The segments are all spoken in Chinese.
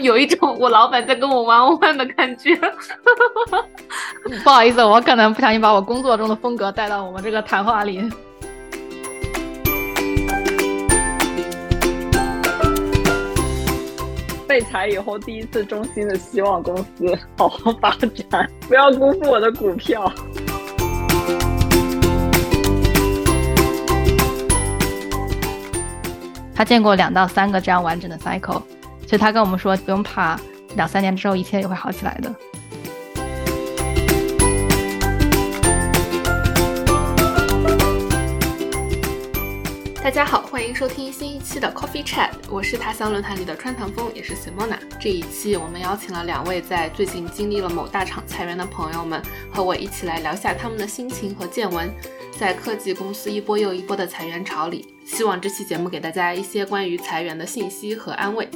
有一种我老板在跟我玩玩的感觉。不好意思，我可能不小心把我工作中的风格带到我们这个谈话里。被裁以后，第一次衷心的希望公司好好发展，不要辜负我的股票。他见过两到三个这样完整的 cycle，所以他跟我们说不用怕，两三年之后一切也会好起来的。大家好，欢迎收听新一期的 Coffee Chat，我是他乡论坛里的川唐风，也是 Simona。这一期我们邀请了两位在最近经历了某大厂裁员的朋友们，和我一起来聊下他们的心情和见闻。在科技公司一波又一波的裁员潮里，希望这期节目给大家一些关于裁员的信息和安慰。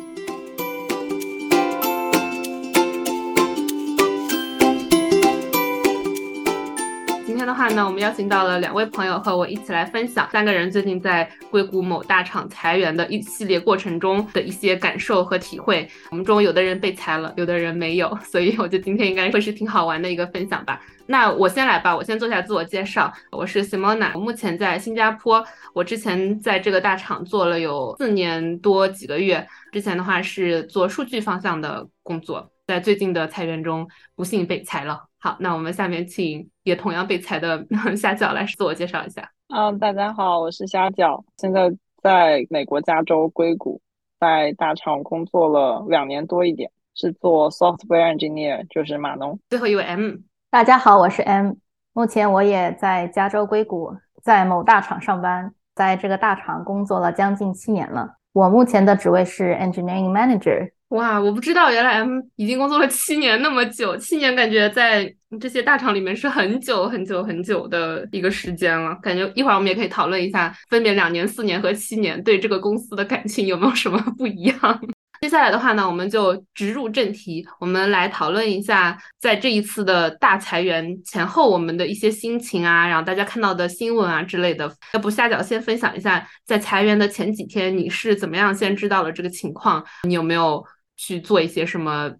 天的话呢，我们邀请到了两位朋友和我一起来分享三个人最近在硅谷某大厂裁员的一系列过程中的一些感受和体会。我们中有的人被裁了，有的人没有，所以我觉得今天应该会是挺好玩的一个分享吧。那我先来吧，我先做下自我介绍。我是 Simona，我目前在新加坡。我之前在这个大厂做了有四年多几个月。之前的话是做数据方向的工作，在最近的裁员中不幸被裁了。好，那我们下面请也同样被裁的 虾饺来自我介绍一下。嗯，大家好，我是虾饺，现在在美国加州硅谷，在大厂工作了两年多一点，是做 software engineer，就是码农。最后一位 M。大家好，我是 M，目前我也在加州硅谷，在某大厂上班，在这个大厂工作了将近七年了。我目前的职位是 Engineering Manager。哇，我不知道原来已经工作了七年那么久，七年感觉在这些大厂里面是很久很久很久的一个时间了。感觉一会儿我们也可以讨论一下，分别两年、四年和七年对这个公司的感情有没有什么不一样。接下来的话呢，我们就直入正题，我们来讨论一下在这一次的大裁员前后我们的一些心情啊，然后大家看到的新闻啊之类的。要不下脚先分享一下，在裁员的前几天你是怎么样先知道了这个情况？你有没有去做一些什么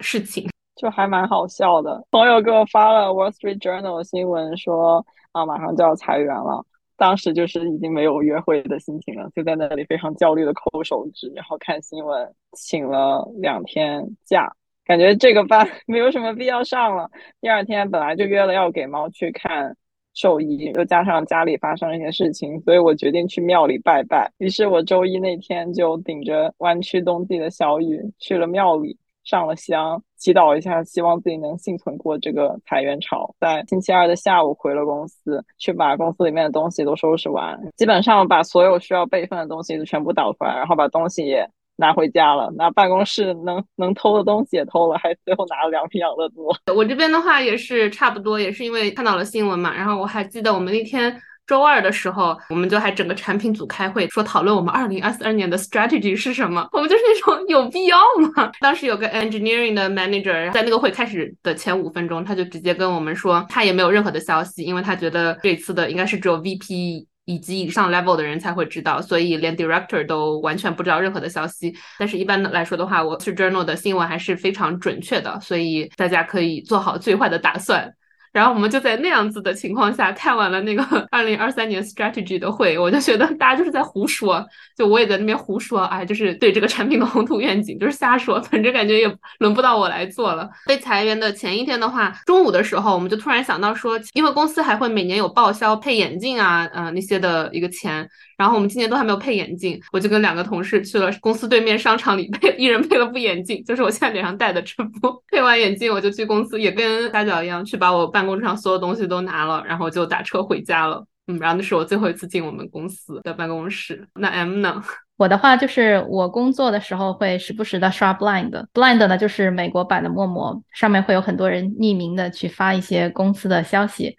事情？就还蛮好笑的，朋友给我发了 Wall Street Journal 新闻说啊，马上就要裁员了。当时就是已经没有约会的心情了，就在那里非常焦虑的抠手指，然后看新闻，请了两天假，感觉这个班 没有什么必要上了。第二天本来就约了要给猫去看兽医，又加上家里发生了一些事情，所以我决定去庙里拜拜。于是我周一那天就顶着弯曲冬季的小雨去了庙里。上了香，祈祷一下，希望自己能幸存过这个裁员潮。在星期二的下午回了公司，去把公司里面的东西都收拾完，基本上把所有需要备份的东西都全部导出来，然后把东西也拿回家了。拿办公室能能偷的东西也偷了，还最后拿了两瓶养乐多。我这边的话也是差不多，也是因为看到了新闻嘛，然后我还记得我们那天。周二的时候，我们就还整个产品组开会，说讨论我们二零二四年的 strategy 是什么。我们就是那种有必要吗？当时有个 engineering 的 manager 在那个会开始的前五分钟，他就直接跟我们说，他也没有任何的消息，因为他觉得这次的应该是只有 VP 以及以上 level 的人才会知道，所以连 director 都完全不知道任何的消息。但是一般的来说的话，我是 journal 的新闻还是非常准确的，所以大家可以做好最坏的打算。然后我们就在那样子的情况下看完了那个 二零二三年 strategy 的会，我就觉得大家就是在胡说，就我也在那边胡说，哎，就是对这个产品的宏图愿景就是瞎说，反正感觉也轮不到我来做了。被裁员的前一天的话，中午的时候我们就突然想到说，因为公司还会每年有报销配眼镜啊，嗯那些的一个钱。然后我们今年都还没有配眼镜，我就跟两个同事去了公司对面商场里配，一人配了副眼镜，就是我现在脸上戴的这副。配完眼镜，我就去公司，也跟大脚一样，去把我办公桌上所有东西都拿了，然后就打车回家了。嗯，然后那是我最后一次进我们公司的办公室。那 M 呢？我的话就是我工作的时候会时不时的刷 Blind，Blind 呢就是美国版的陌陌，上面会有很多人匿名的去发一些公司的消息，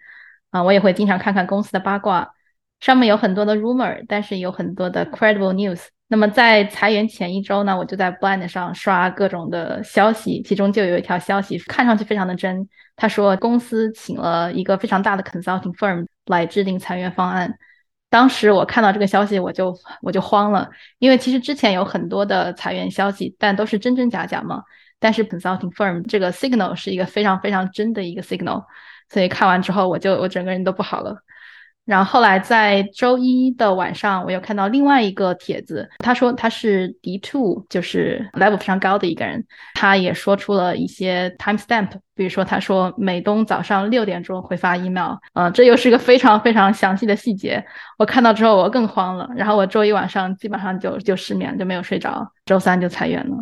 啊，我也会经常看看公司的八卦。上面有很多的 rumor，但是有很多的 credible news。那么在裁员前一周呢，我就在 Blind 上刷各种的消息，其中就有一条消息看上去非常的真。他说公司请了一个非常大的 consulting firm 来制定裁员方案，当时我看到这个消息，我就我就慌了，因为其实之前有很多的裁员消息，但都是真真假假嘛。但是 consulting firm 这个 signal 是一个非常非常真的一个 signal，所以看完之后，我就我整个人都不好了。然后后来在周一的晚上，我又看到另外一个帖子，他说他是 D two，就是 level 非常高的一个人，他也说出了一些 time stamp，比如说他说美东早上六点钟会发 email，嗯，这又是一个非常非常详细的细节。我看到之后我更慌了，然后我周一晚上基本上就就失眠，就没有睡着，周三就裁员了。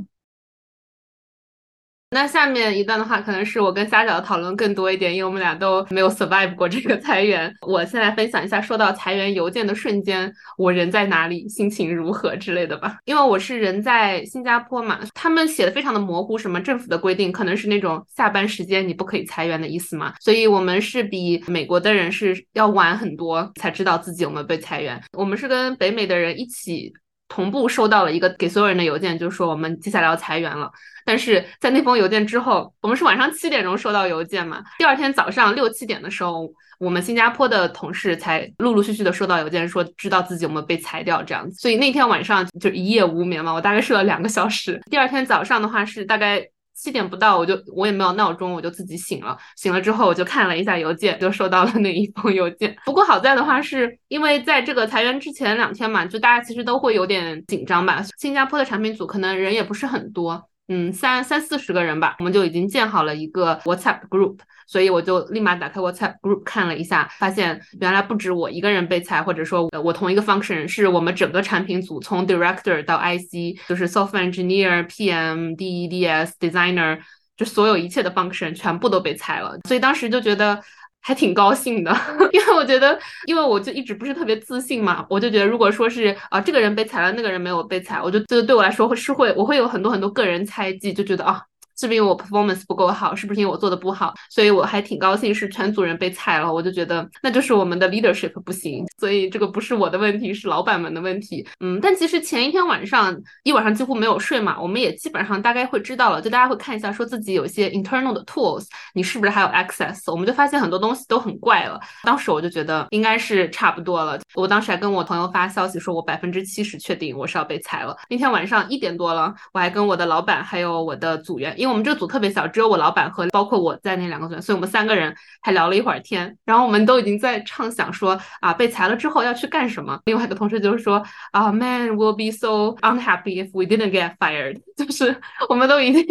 那下面一段的话，可能是我跟虾饺的讨论更多一点，因为我们俩都没有 survive 过这个裁员。我先来分享一下，收到裁员邮件的瞬间，我人在哪里，心情如何之类的吧。因为我是人在新加坡嘛，他们写的非常的模糊，什么政府的规定，可能是那种下班时间你不可以裁员的意思嘛。所以我们是比美国的人是要晚很多才知道自己有没有被裁员。我们是跟北美的人一起。同步收到了一个给所有人的邮件，就是说我们接下来要裁员了。但是在那封邮件之后，我们是晚上七点钟收到邮件嘛？第二天早上六七点的时候，我们新加坡的同事才陆陆续续的收到邮件，说知道自己有没有被裁掉这样子。所以那天晚上就一夜无眠嘛，我大概睡了两个小时。第二天早上的话是大概。七点不到，我就我也没有闹钟，我就自己醒了。醒了之后，我就看了一下邮件，就收到了那一封邮件。不过好在的话，是因为在这个裁员之前两天嘛，就大家其实都会有点紧张吧。新加坡的产品组可能人也不是很多。嗯，三三四十个人吧，我们就已经建好了一个 WhatsApp group，所以我就立马打开 WhatsApp group 看了一下，发现原来不止我一个人被裁，或者说我同一个 function 是我们整个产品组从 director 到 IC，就是 software engineer、PM、DEDS、designer，就所有一切的 function 全部都被裁了，所以当时就觉得。还挺高兴的，因为我觉得，因为我就一直不是特别自信嘛，我就觉得如果说是啊，这个人被裁了，那个人没有被裁，我就这个对我来说会是会，我会有很多很多个人猜忌，就觉得啊。是不是因为我 performance 不够好？是不是因为我做的不好？所以我还挺高兴，是全组人被裁了。我就觉得那就是我们的 leadership 不行，所以这个不是我的问题，是老板们的问题。嗯，但其实前一天晚上一晚上几乎没有睡嘛，我们也基本上大概会知道了，就大家会看一下，说自己有些 internal 的 tools，你是不是还有 access？我们就发现很多东西都很怪了。当时我就觉得应该是差不多了。我当时还跟我朋友发消息说，我百分之七十确定我是要被裁了。那天晚上一点多了，我还跟我的老板还有我的组员，因为我们这个组特别小，只有我老板和包括我在那两个组，所以我们三个人还聊了一会儿天。然后我们都已经在畅想说啊，被裁了之后要去干什么。另外一个同事就是说啊，Man will be so unhappy if we didn't get fired。就是我们都已经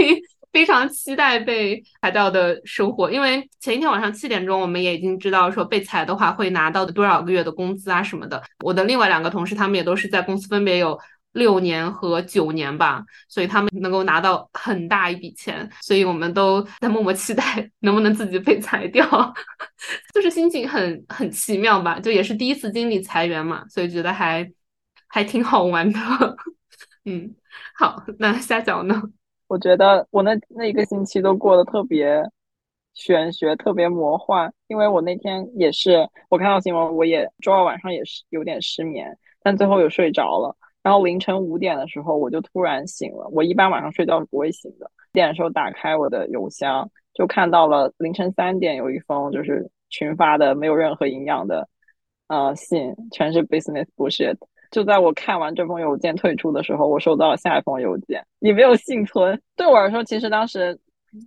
非常期待被裁掉的生活，因为前一天晚上七点钟，我们也已经知道说被裁的话会拿到多少个月的工资啊什么的。我的另外两个同事，他们也都是在公司分别有。六年和九年吧，所以他们能够拿到很大一笔钱，所以我们都在默默期待能不能自己被裁掉，就是心情很很奇妙吧，就也是第一次经历裁员嘛，所以觉得还还挺好玩的。嗯，好，那虾饺呢？我觉得我那那一个星期都过得特别玄学，特别魔幻，因为我那天也是我看到新闻，我也周二晚上也是有点失眠，但最后有睡着了。然后凌晨五点的时候，我就突然醒了。我一般晚上睡觉是不会醒的。点的时候打开我的邮箱，就看到了凌晨三点有一封就是群发的没有任何营养的呃信，全是 business bullshit。就在我看完这封邮件退出的时候，我收到了下一封邮件，你没有幸存。对我来说，其实当时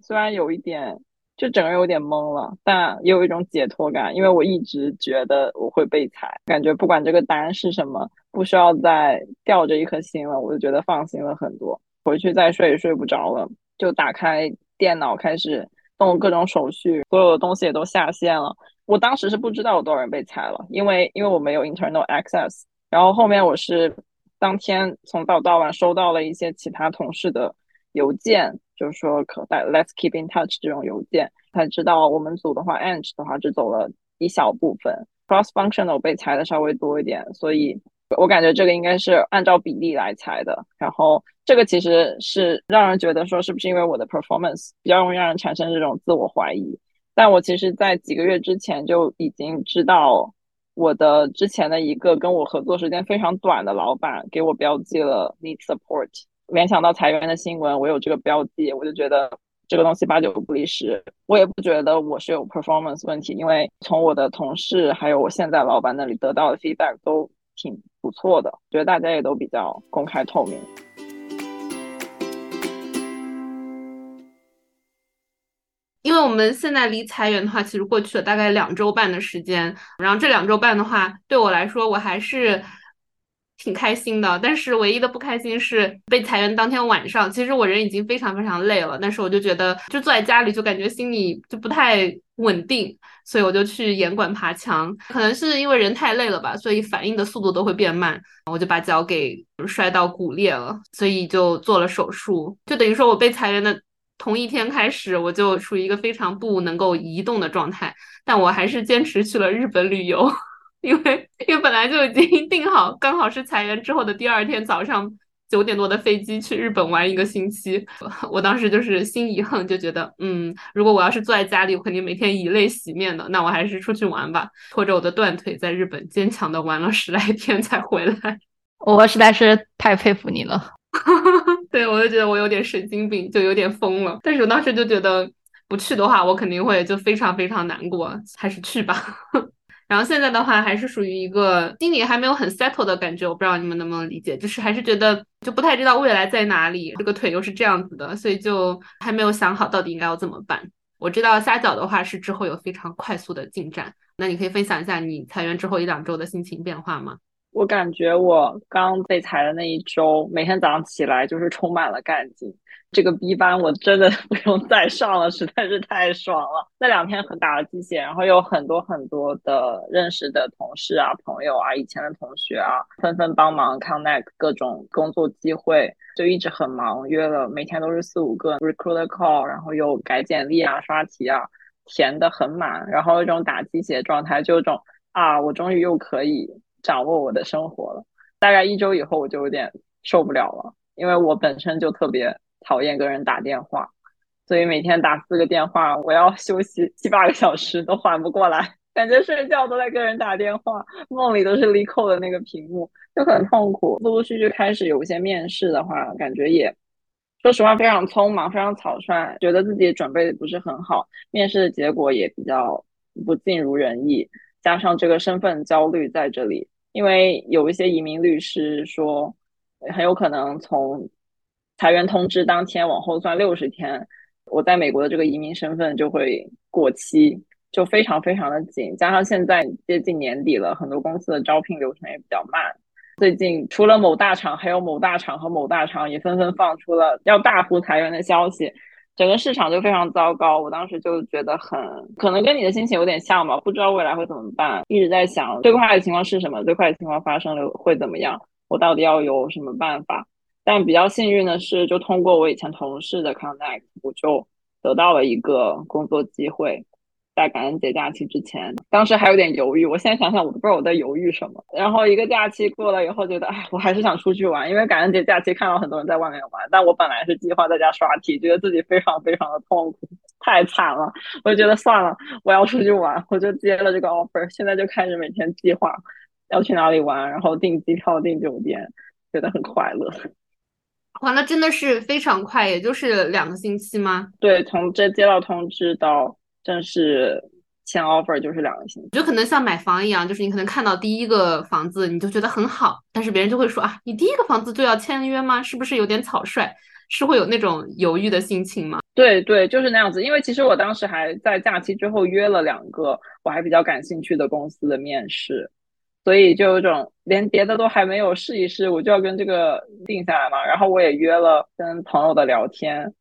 虽然有一点。就整个人有点懵了，但也有一种解脱感，因为我一直觉得我会被裁，感觉不管这个答案是什么，不需要再吊着一颗心了，我就觉得放心了很多。回去再睡也睡不着了，就打开电脑开始动各种手续，所有的东西也都下线了。我当时是不知道有多少人被裁了，因为因为我没有 internal access。然后后面我是当天从早到晚收到了一些其他同事的邮件。就是说，可在 Let's keep in touch 这种邮件，才知道我们组的话，Eng 的话只走了一小部分，Cross Functional 被裁的稍微多一点，所以我感觉这个应该是按照比例来裁的。然后这个其实是让人觉得说，是不是因为我的 performance 比较容易让人产生这种自我怀疑？但我其实，在几个月之前就已经知道，我的之前的一个跟我合作时间非常短的老板给我标记了 Need Support。联想到裁员的新闻，我有这个标记，我就觉得这个东西八九不离十。我也不觉得我是有 performance 问题，因为从我的同事还有我现在老板那里得到的 feedback 都挺不错的，觉得大家也都比较公开透明。因为我们现在离裁员的话，其实过去了大概两周半的时间，然后这两周半的话，对我来说我还是挺开心的。但是唯一的不开心是被裁员当天晚上，其实我人已经非常非常累了，但是我就觉得就坐在家里就感觉心里就不太稳定，所以我就去严管爬墙。可能是因为人太累了吧，所以反应的速度都会变慢，我就把脚给摔到骨裂了，所以就做了手术，就等于说我被裁员的。同一天开始，我就处于一个非常不能够移动的状态，但我还是坚持去了日本旅游，因为因为本来就已经 定好，刚好是裁员之后的第二天早上九点多的飞机去日本玩一个星期。我当时就是心一横，就觉得，嗯，如果我要是坐在家里，我肯定每天以泪洗面的，那我还是出去玩吧，拖着我的断腿在日本坚强的玩了十来天才回来。我实在是太佩服你了。对，我就觉得我有点神经病，就有点疯了。但是我当时就觉得不去的话，我肯定会就非常非常难过，还是去吧。然后现在的话，还是属于一个心里还没有很 settle 的感觉。我不知道你们能不能理解，就是还是觉得就不太知道未来在哪里。这个腿又是这样子的，所以就还没有想好到底应该要怎么办。我知道虾饺的话是之后有非常快速的进展，那你可以分享一下你裁员之后一两周的心情变化吗？我感觉我刚被裁的那一周，每天早上起来就是充满了干劲。这个 B 班我真的 不用再上了，实在是太爽了。那两天很打了鸡血，然后有很多很多的认识的同事啊、朋友啊、以前的同学啊，纷纷帮忙 connect 各种工作机会，就一直很忙，约了每天都是四五个 recruiter call，然后又改简历啊、刷题啊，填的很满，然后一种打鸡血状态，就种啊，我终于又可以。掌握我的生活了，大概一周以后我就有点受不了了，因为我本身就特别讨厌跟人打电话，所以每天打四个电话，我要休息七八个小时都缓不过来，感觉睡觉都在跟人打电话，梦里都是 l e c o 的那个屏幕，就很痛苦。陆陆续续开始有一些面试的话，感觉也说实话非常匆忙，非常草率，觉得自己准备的不是很好，面试的结果也比较不尽如人意，加上这个身份焦虑在这里。因为有一些移民律师说，很有可能从裁员通知当天往后算六十天，我在美国的这个移民身份就会过期，就非常非常的紧。加上现在接近年底了，很多公司的招聘流程也比较慢。最近除了某大厂，还有某大厂和某大厂也纷纷放出了要大幅裁员的消息。整个市场就非常糟糕，我当时就觉得很可能跟你的心情有点像吧，不知道未来会怎么办，一直在想最坏的情况是什么，最坏的情况发生了会怎么样，我到底要有什么办法？但比较幸运的是，就通过我以前同事的 connect，我就得到了一个工作机会。在感恩节假期之前，当时还有点犹豫。我现在想想，我都不知道我在犹豫什么。然后一个假期过了以后，觉得哎，我还是想出去玩，因为感恩节假期看到很多人在外面玩，但我本来是计划在家刷题，觉得自己非常非常的痛苦，太惨了。我就觉得算了，我要出去玩，我就接了这个 offer。现在就开始每天计划要去哪里玩，然后订机票、订酒店，觉得很快乐。哇，那真的是非常快，也就是两个星期吗？对，从这接到通知到。正式签 offer 就是两个星期，就可能像买房一样，就是你可能看到第一个房子你就觉得很好，但是别人就会说啊，你第一个房子就要签约吗？是不是有点草率？是会有那种犹豫的心情吗？对对，就是那样子。因为其实我当时还在假期之后约了两个我还比较感兴趣的公司的面试，所以就有种连别的都还没有试一试，我就要跟这个定下来嘛。然后我也约了跟朋友的聊天。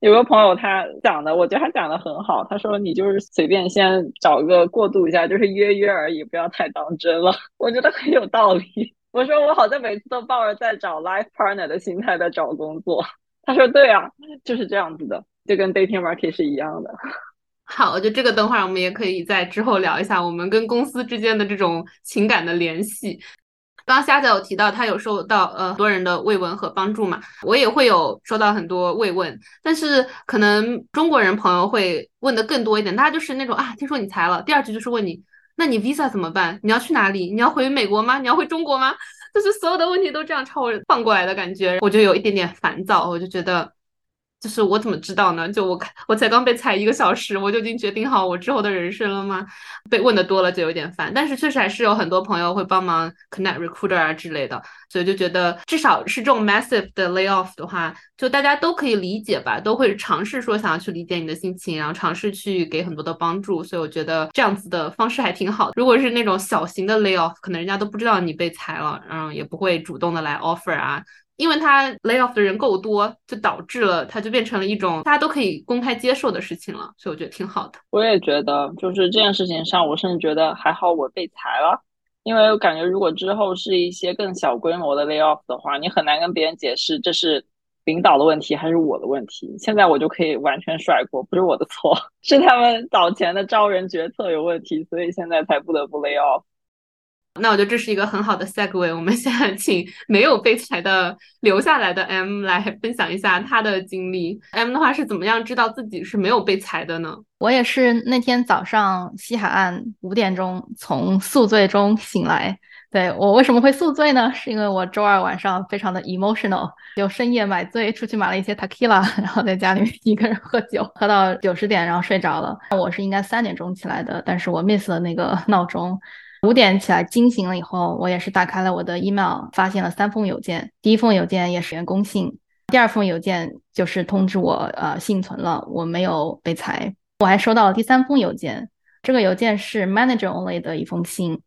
有个朋友他讲的，我觉得他讲的很好。他说：“你就是随便先找个过渡一下，就是约约而已，不要太当真了。”我觉得很有道理。我说我好像每次都抱着在找 life partner 的心态在找工作。他说：“对啊，就是这样子的，就跟 dating market 是一样的。”好，我觉得这个等会儿我们也可以在之后聊一下我们跟公司之间的这种情感的联系。刚刚虾仔有提到他有受到呃很多人的慰问和帮助嘛，我也会有收到很多慰问，但是可能中国人朋友会问的更多一点，大家就是那种啊，听说你裁了，第二句就是问你，那你 visa 怎么办？你要去哪里？你要回美国吗？你要回中国吗？就是所有的问题都这样朝我放过来的感觉，我就有一点点烦躁，我就觉得就是我怎么知道呢？就我看我才刚被裁一个小时，我就已经决定好我之后的人生了吗？被问的多了就有点烦。但是确实还是有很多朋友会帮忙 connect recruiter 啊之类的，所以就觉得至少是这种 massive 的 layoff 的话，就大家都可以理解吧，都会尝试说想要去理解你的心情，然后尝试去给很多的帮助。所以我觉得这样子的方式还挺好。如果是那种小型的 layoff，可能人家都不知道你被裁了，然后也不会主动的来 offer 啊。因为他 lay off 的人够多，就导致了它就变成了一种大家都可以公开接受的事情了，所以我觉得挺好的。我也觉得，就是这件事情上，我甚至觉得还好我被裁了，因为我感觉如果之后是一些更小规模的 lay off 的话，你很难跟别人解释这是领导的问题还是我的问题。现在我就可以完全甩锅，不是我的错，是他们早前的招人决策有问题，所以现在才不得不 lay off。那我觉得这是一个很好的 segue，我们现在请没有被裁的留下来的 M 来分享一下他的经历。M 的话是怎么样知道自己是没有被裁的呢？我也是那天早上西海岸五点钟从宿醉中醒来。对我为什么会宿醉呢？是因为我周二晚上非常的 emotional，就深夜买醉，出去买了一些 tequila，然后在家里面一个人喝酒，喝到九十点，然后睡着了。我是应该三点钟起来的，但是我 miss 了那个闹钟。五点起来惊醒了以后，我也是打开了我的 email，发现了三封邮件。第一封邮件也是员工信，第二封邮件就是通知我，呃，幸存了，我没有被裁。我还收到了第三封邮件，这个邮件是 manager only 的一封信，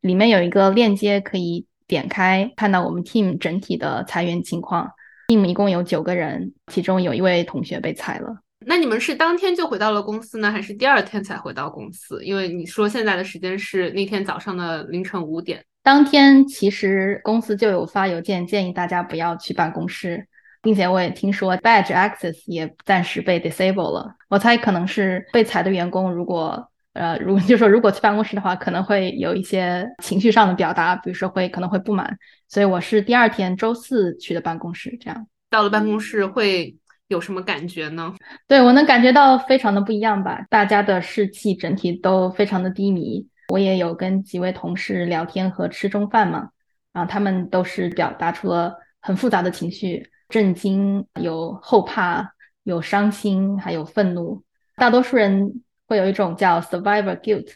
里面有一个链接可以点开，看到我们 team 整体的裁员情况。team 一共有九个人，其中有一位同学被裁了。那你们是当天就回到了公司呢，还是第二天才回到公司？因为你说现在的时间是那天早上的凌晨五点。当天其实公司就有发邮件建议大家不要去办公室，并且我也听说 badge access 也暂时被 disable 了。我猜可能是被裁的员工，如果呃，如 就说如果去办公室的话，可能会有一些情绪上的表达，比如说会可能会不满。所以我是第二天周四去的办公室，这样到了办公室会。有什么感觉呢？对我能感觉到非常的不一样吧，大家的士气整体都非常的低迷。我也有跟几位同事聊天和吃中饭嘛，然后他们都是表达出了很复杂的情绪，震惊、有后怕、有伤心，还有愤怒。大多数人会有一种叫 survivor guilt，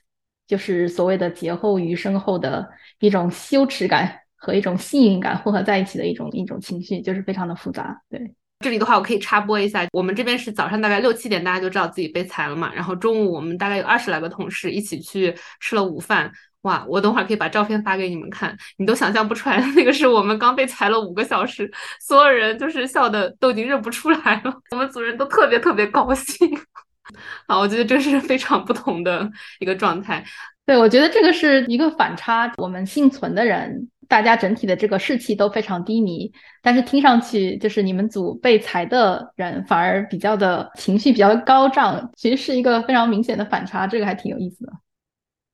就是所谓的劫后余生后的一种羞耻感和一种幸运感混合在一起的一种一种情绪，就是非常的复杂。对。这里的话，我可以插播一下，我们这边是早上大概六七点，大家就知道自己被裁了嘛。然后中午我们大概有二十来个同事一起去吃了午饭。哇，我等会儿可以把照片发给你们看，你都想象不出来，那个是我们刚被裁了五个小时，所有人就是笑的都已经认不出来了。我们组人都特别特别高兴。好，我觉得这是非常不同的一个状态。对，我觉得这个是一个反差。我们幸存的人。大家整体的这个士气都非常低迷，但是听上去就是你们组被裁的人反而比较的情绪比较高涨，其实是一个非常明显的反差，这个还挺有意思的。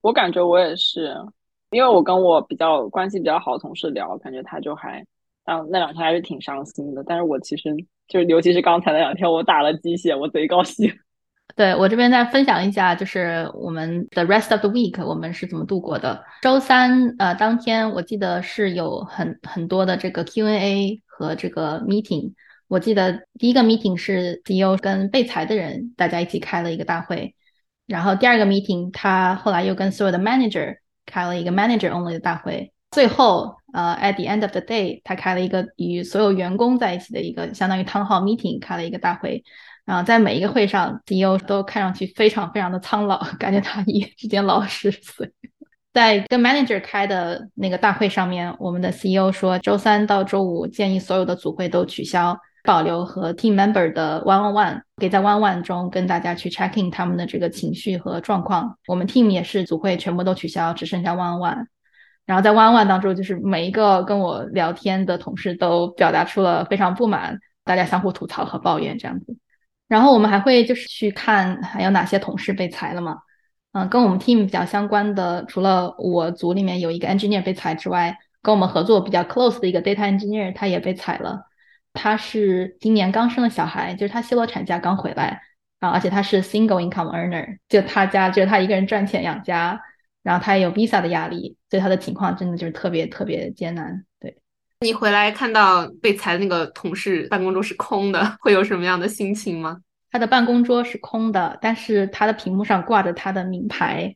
我感觉我也是，因为我跟我比较关系比较好的同事聊，感觉他就还，嗯，那两天还是挺伤心的。但是我其实就是尤其是刚才那两天，我打了鸡血，我贼高兴。对我这边再分享一下，就是我们的 rest of the week 我们是怎么度过的。周三呃当天我记得是有很很多的这个 Q&A 和这个 meeting。我记得第一个 meeting 是 CEO 跟被裁的人大家一起开了一个大会，然后第二个 meeting 他后来又跟所有的 manager 开了一个 manager only 的大会，最后呃 at the end of the day 他开了一个与所有员工在一起的一个相当于 town hall meeting 开了一个大会。然后在每一个会上，CEO 都看上去非常非常的苍老，感觉他一夜之间老十岁。在跟 manager 开的那个大会上面，我们的 CEO 说，周三到周五建议所有的组会都取消，保留和 team member 的 one on one，可以在 one on one 中跟大家去 checking 他们的这个情绪和状况。我们 team 也是组会全部都取消，只剩下 one on one。然后在 one on one 当中，就是每一个跟我聊天的同事都表达出了非常不满，大家相互吐槽和抱怨这样子。然后我们还会就是去看还有哪些同事被裁了嘛？嗯，跟我们 team 比较相关的，除了我组里面有一个 engineer 被裁之外，跟我们合作比较 close 的一个 data engineer 他也被裁了。他是今年刚生了小孩，就是他休了产假刚回来啊，而且他是 single income earner，就他家就是他一个人赚钱养家，然后他也有 visa 的压力，所以他的情况真的就是特别特别艰难。对，你回来看到被裁那个同事办公桌是空的，会有什么样的心情吗？他的办公桌是空的，但是他的屏幕上挂着他的名牌。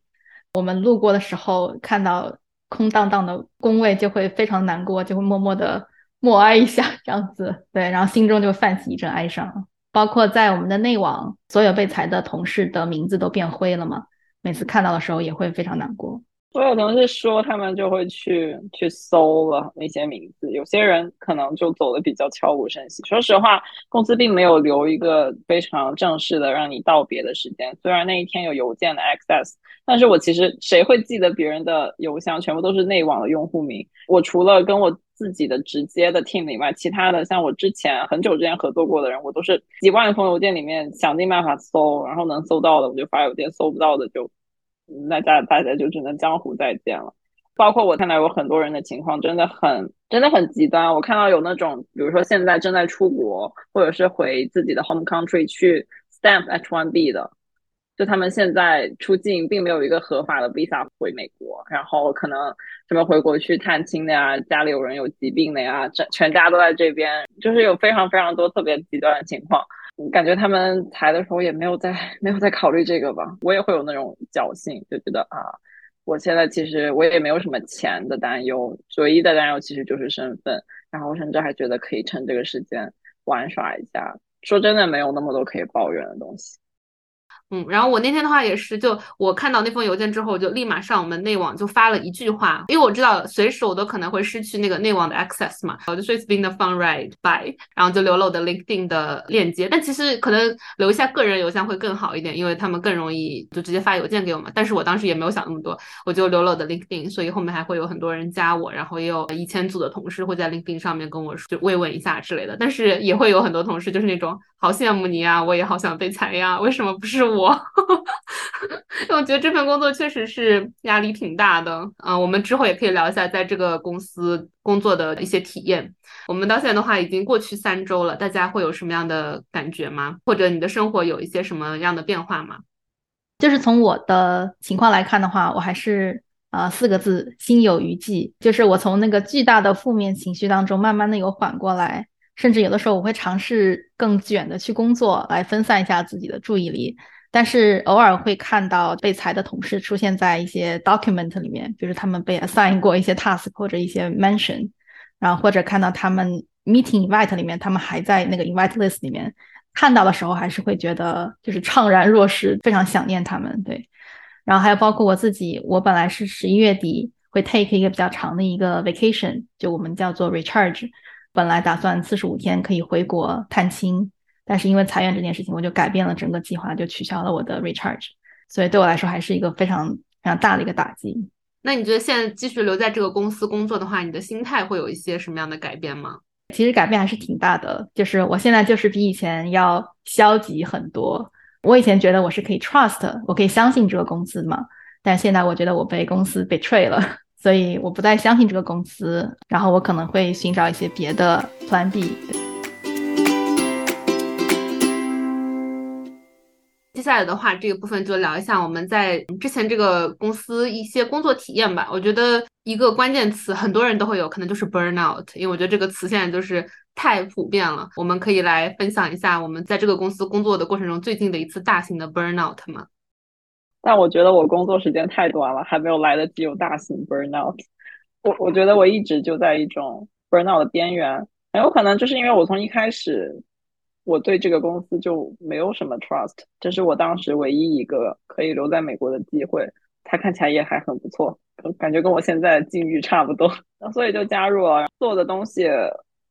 我们路过的时候看到空荡荡的工位，就会非常难过，就会默默的默哀一下，这样子。对，然后心中就泛起一阵哀伤。包括在我们的内网，所有被裁的同事的名字都变灰了嘛，每次看到的时候也会非常难过。所有同事说他们就会去去搜了那些名字，有些人可能就走的比较悄无声息。说实话，公司并没有留一个非常正式的让你道别的时间。虽然那一天有邮件的 access，但是我其实谁会记得别人的邮箱？全部都是内网的用户名。我除了跟我自己的直接的 team 以外，其他的像我之前很久之前合作过的人，我都是几万封邮件里面想尽办法搜，然后能搜到的我就发邮件，搜不到的就。那大大家就只能江湖再见了。包括我看到有很多人的情况真的很真的很极端。我看到有那种，比如说现在正在出国，或者是回自己的 home country 去 stamp H1B 的，就他们现在出境并没有一个合法的 visa 回美国，然后可能什么回国去探亲的呀，家里有人有疾病的呀，全全家都在这边，就是有非常非常多特别极端的情况。感觉他们裁的时候也没有在 没有在考虑这个吧，我也会有那种侥幸，就觉得啊，我现在其实我也没有什么钱的担忧，唯一的担忧其实就是身份，然后甚至还觉得可以趁这个时间玩耍一下。说真的，没有那么多可以抱怨的东西。嗯，然后我那天的话也是，就我看到那封邮件之后，我就立马上我们内网就发了一句话，因为我知道随时我都可能会失去那个内网的 access 嘛，我就说 It's been a fun ride, bye，然后就留了我的 LinkedIn 的链接，但其实可能留一下个人邮箱会更好一点，因为他们更容易就直接发邮件给我嘛。但是我当时也没有想那么多，我就留了我的 LinkedIn，所以后面还会有很多人加我，然后也有以前组的同事会在 LinkedIn 上面跟我说就慰问一下之类的，但是也会有很多同事就是那种好羡慕你啊，我也好想被裁呀，为什么不是我？我 我觉得这份工作确实是压力挺大的啊。我们之后也可以聊一下在这个公司工作的一些体验。我们到现在的话已经过去三周了，大家会有什么样的感觉吗？或者你的生活有一些什么样的变化吗？就是从我的情况来看的话，我还是啊四个字：心有余悸。就是我从那个巨大的负面情绪当中慢慢的有缓过来，甚至有的时候我会尝试更卷的去工作，来分散一下自己的注意力。但是偶尔会看到被裁的同事出现在一些 document 里面，比如他们被 assign 过一些 task 或者一些 mention，然后或者看到他们 meeting invite 里面，他们还在那个 invite list 里面，看到的时候还是会觉得就是怅然若失，非常想念他们。对，然后还有包括我自己，我本来是十一月底会 take 一个比较长的一个 vacation，就我们叫做 recharge，本来打算四十五天可以回国探亲。但是因为裁员这件事情，我就改变了整个计划，就取消了我的 recharge，所以对我来说还是一个非常非常大的一个打击。那你觉得现在继续留在这个公司工作的话，你的心态会有一些什么样的改变吗？其实改变还是挺大的，就是我现在就是比以前要消极很多。我以前觉得我是可以 trust，我可以相信这个公司嘛，但现在我觉得我被公司 betray 了，所以我不再相信这个公司，然后我可能会寻找一些别的 plan B。接下来的话，这个部分就聊一下我们在之前这个公司一些工作体验吧。我觉得一个关键词，很多人都会有可能就是 burnout，因为我觉得这个词现在就是太普遍了。我们可以来分享一下我们在这个公司工作的过程中最近的一次大型的 burnout 吗？但我觉得我工作时间太短了，还没有来得及有大型 burnout。我我觉得我一直就在一种 burnout 的边缘，很有可能就是因为我从一开始。我对这个公司就没有什么 trust，这是我当时唯一一个可以留在美国的机会。它看起来也还很不错，感觉跟我现在境遇差不多，所以就加入了。做的东西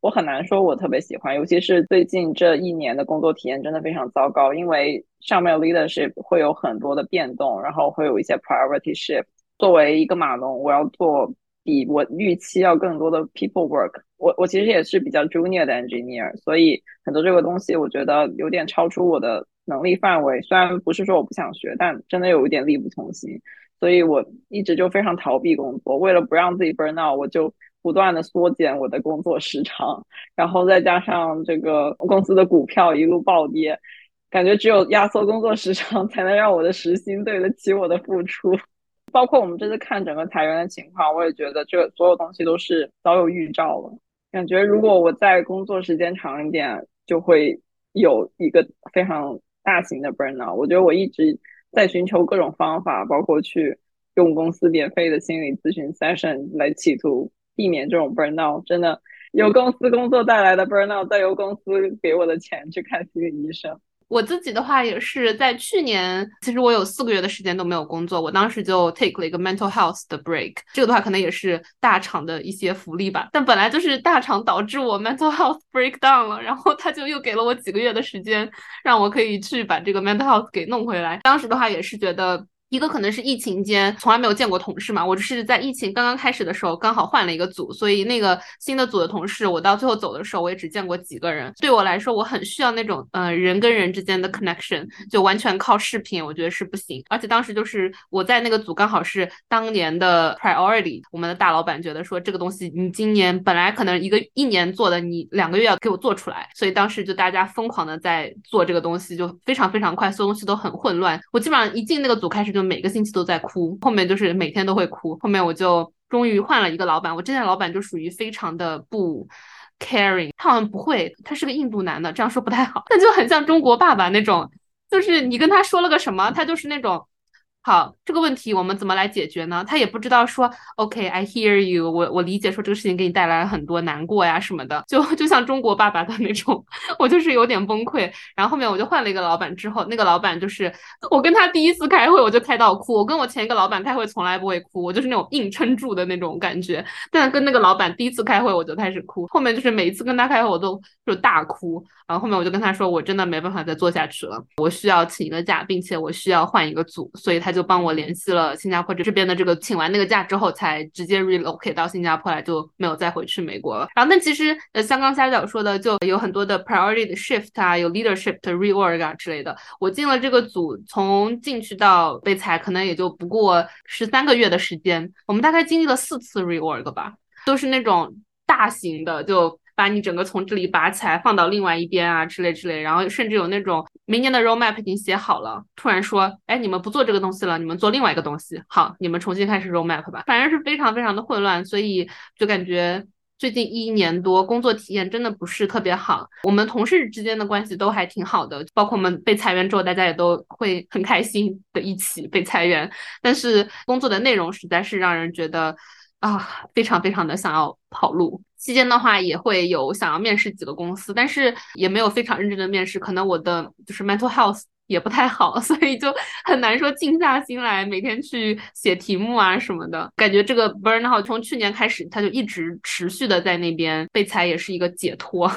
我很难说我特别喜欢，尤其是最近这一年的工作体验真的非常糟糕，因为上面 leadership 会有很多的变动，然后会有一些 priority shift。作为一个码农，我要做。比我预期要更多的 people work，我我其实也是比较 junior 的 engineer，所以很多这个东西我觉得有点超出我的能力范围。虽然不是说我不想学，但真的有一点力不从心，所以我一直就非常逃避工作。为了不让自己 burn out，我就不断的缩减我的工作时长，然后再加上这个公司的股票一路暴跌，感觉只有压缩工作时长才能让我的时薪对得起我的付出。包括我们这次看整个裁员的情况，我也觉得这所有东西都是早有预兆了。感觉如果我在工作时间长一点，就会有一个非常大型的 burnout。我觉得我一直在寻求各种方法，包括去用公司免费的心理咨询 session 来企图避免这种 burnout。真的，由公司工作带来的 burnout，再由公司给我的钱去看心理医生。我自己的话也是在去年，其实我有四个月的时间都没有工作，我当时就 take 了一个 mental health 的 break。这个的话可能也是大厂的一些福利吧，但本来就是大厂导致我 mental health breakdown 了，然后他就又给了我几个月的时间，让我可以去把这个 mental health 给弄回来。当时的话也是觉得。一个可能是疫情间从来没有见过同事嘛，我是在疫情刚刚开始的时候刚好换了一个组，所以那个新的组的同事，我到最后走的时候我也只见过几个人。对我来说，我很需要那种呃人跟人之间的 connection，就完全靠视频，我觉得是不行。而且当时就是我在那个组刚好是当年的 priority，我们的大老板觉得说这个东西你今年本来可能一个一年做的，你两个月要给我做出来，所以当时就大家疯狂的在做这个东西，就非常非常快，所有东西都很混乱。我基本上一进那个组开始。就每个星期都在哭，后面就是每天都会哭。后面我就终于换了一个老板，我之前老板就属于非常的不 caring，他好像不会，他是个印度男的，这样说不太好，他就很像中国爸爸那种，就是你跟他说了个什么，他就是那种。好，这个问题我们怎么来解决呢？他也不知道说，OK，I hear you，我我理解说这个事情给你带来了很多难过呀什么的，就就像中国爸爸的那种，我就是有点崩溃。然后后面我就换了一个老板之后，那个老板就是我跟他第一次开会我就开到哭，我跟我前一个老板开会从来不会哭，我就是那种硬撑住的那种感觉。但跟那个老板第一次开会我就开始哭，后面就是每一次跟他开会我都就大哭。然后后面我就跟他说，我真的没办法再做下去了，我需要请一个假，并且我需要换一个组，所以他就就帮我联系了新加坡这边的这个，请完那个假之后，才直接 relocate 到新加坡来，就没有再回去美国了。然后但其实呃，像刚虾饺说的，就有很多的 priority shift 啊，有 leadership reorg 啊之类的。我进了这个组，从进去到被裁，可能也就不过十三个月的时间。我们大概经历了四次 reorg 吧，都是那种大型的，就。把你整个从这里拔起来，放到另外一边啊，之类之类，然后甚至有那种明年的 roadmap 已经写好了，突然说，哎，你们不做这个东西了，你们做另外一个东西，好，你们重新开始 roadmap 吧，反正是非常非常的混乱，所以就感觉最近一年多工作体验真的不是特别好。我们同事之间的关系都还挺好的，包括我们被裁员之后，大家也都会很开心的一起被裁员，但是工作的内容实在是让人觉得啊，非常非常的想要跑路。期间的话也会有想要面试几个公司，但是也没有非常认真的面试，可能我的就是 mental health 也不太好，所以就很难说静下心来每天去写题目啊什么的。感觉这个 burnout 从去年开始，他就一直持续的在那边被裁，也是一个解脱。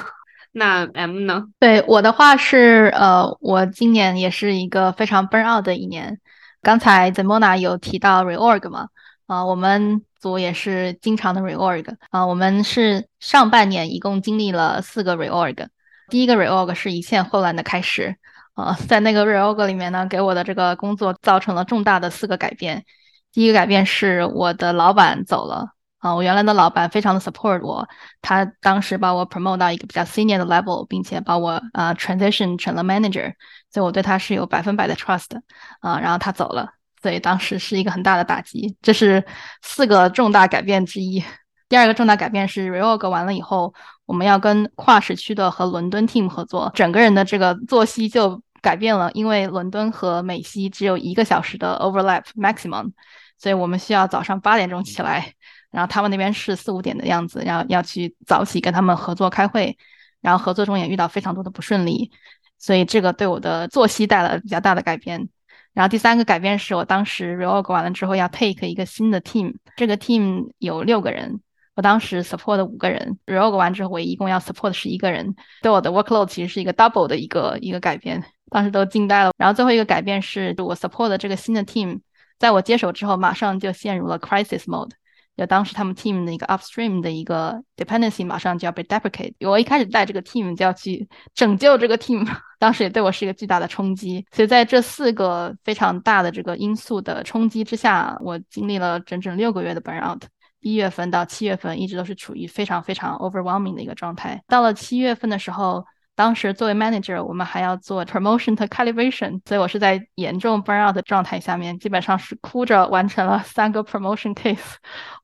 那 M 呢？对我的话是，呃，我今年也是一个非常 burnout 的一年。刚才 Zemona 有提到 reorg 嘛？啊，我们。组也是经常的 reorg 啊，我们是上半年一共经历了四个 reorg，第一个 reorg 是一切混乱的开始啊，在那个 reorg 里面呢，给我的这个工作造成了重大的四个改变。第一个改变是我的老板走了啊，我原来的老板非常的 support 我，他当时把我 promote 到一个比较 senior 的 level，并且把我啊 transition 成了 manager，所以我对他是有百分百的 trust 啊，然后他走了。所以当时是一个很大的打击，这是四个重大改变之一。第二个重大改变是 reorg 完了以后，我们要跟跨时区的和伦敦 team 合作，整个人的这个作息就改变了，因为伦敦和美西只有一个小时的 overlap maximum，所以我们需要早上八点钟起来，然后他们那边是四五点的样子，然后要去早起跟他们合作开会，然后合作中也遇到非常多的不顺利，所以这个对我的作息带来比较大的改变。然后第三个改变是我当时 reorg 完了之后要 take 一个新的 team，这个 team 有六个人，我当时 support 五个人，reorg 完之后我一共要 support 是一个人，对我的 workload 其实是一个 double 的一个一个改变，当时都惊呆了。然后最后一个改变是我 support 的这个新的 team，在我接手之后马上就陷入了 crisis mode。就当时他们 team 的一个 upstream 的一个 dependency 马上就要被 deprecate，我一开始带这个 team 就要去拯救这个 team，当时也对我是一个巨大的冲击。所以在这四个非常大的这个因素的冲击之下，我经历了整整六个月的 burnout，一月份到七月份一直都是处于非常非常 overwhelming 的一个状态。到了七月份的时候。当时作为 manager，我们还要做 promotion to calibration，所以我是在严重 burnout 的状态下面，基本上是哭着完成了三个 promotion case。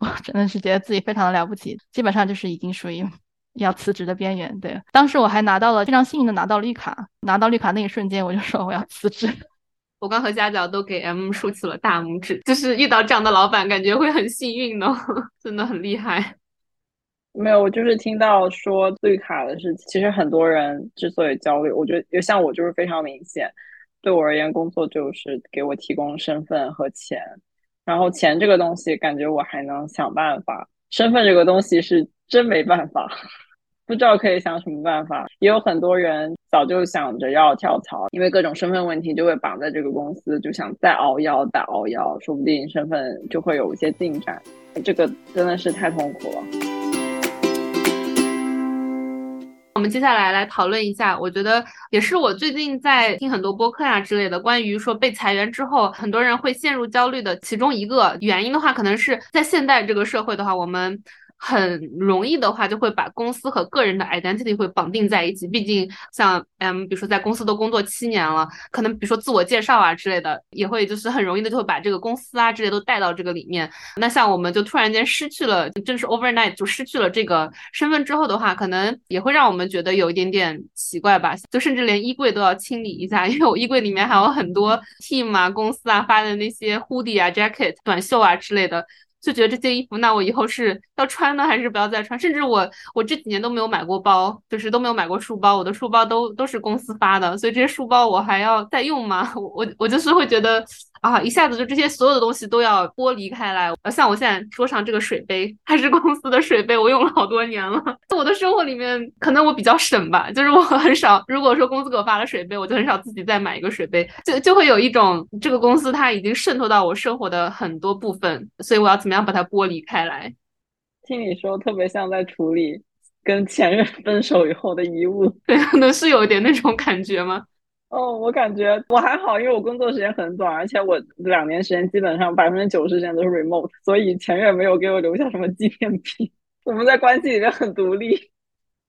我真的是觉得自己非常的了不起，基本上就是已经属于要辞职的边缘。对，当时我还拿到了非常幸运的拿到绿卡，拿到绿卡那一瞬间，我就说我要辞职。我刚和家角都给 M 竖起了大拇指，就是遇到这样的老板，感觉会很幸运呢，真的很厉害。没有，我就是听到说绿卡的事，其实很多人之所以焦虑，我觉得像我就是非常明显。对我而言，工作就是给我提供身份和钱，然后钱这个东西，感觉我还能想办法，身份这个东西是真没办法。不知道可以想什么办法，也有很多人早就想着要跳槽，因为各种身份问题就会绑在这个公司，就想再熬腰再熬腰，说不定身份就会有一些进展，这个真的是太痛苦了。我们接下来来讨论一下，我觉得也是我最近在听很多播客呀之类的，关于说被裁员之后，很多人会陷入焦虑的其中一个原因的话，可能是在现代这个社会的话，我们。很容易的话，就会把公司和个人的 identity 会绑定在一起。毕竟像嗯，比如说在公司都工作七年了，可能比如说自我介绍啊之类的，也会就是很容易的就会把这个公司啊之类都带到这个里面。那像我们就突然间失去了，正是 overnight 就失去了这个身份之后的话，可能也会让我们觉得有一点点奇怪吧。就甚至连衣柜都要清理一下，因为我衣柜里面还有很多 team 啊、公司啊发的那些 hoodie 啊、jacket、短袖啊之类的。就觉得这件衣服，那我以后是要穿呢，还是不要再穿？甚至我我这几年都没有买过包，就是都没有买过书包，我的书包都都是公司发的，所以这些书包我还要再用吗？我我就是会觉得。啊，一下子就这些所有的东西都要剥离开来。呃，像我现在桌上这个水杯，还是公司的水杯，我用了好多年了。我的生活里面，可能我比较省吧，就是我很少，如果说公司给我发了水杯，我就很少自己再买一个水杯，就就会有一种这个公司它已经渗透到我生活的很多部分，所以我要怎么样把它剥离开来？听你说，特别像在处理跟前任分手以后的遗物，对，可能是有一点那种感觉吗？哦，我感觉我还好，因为我工作时间很短，而且我两年时间基本上百分之九十时间都是 remote，所以前任没有给我留下什么纪念品。我们在关系里面很独立。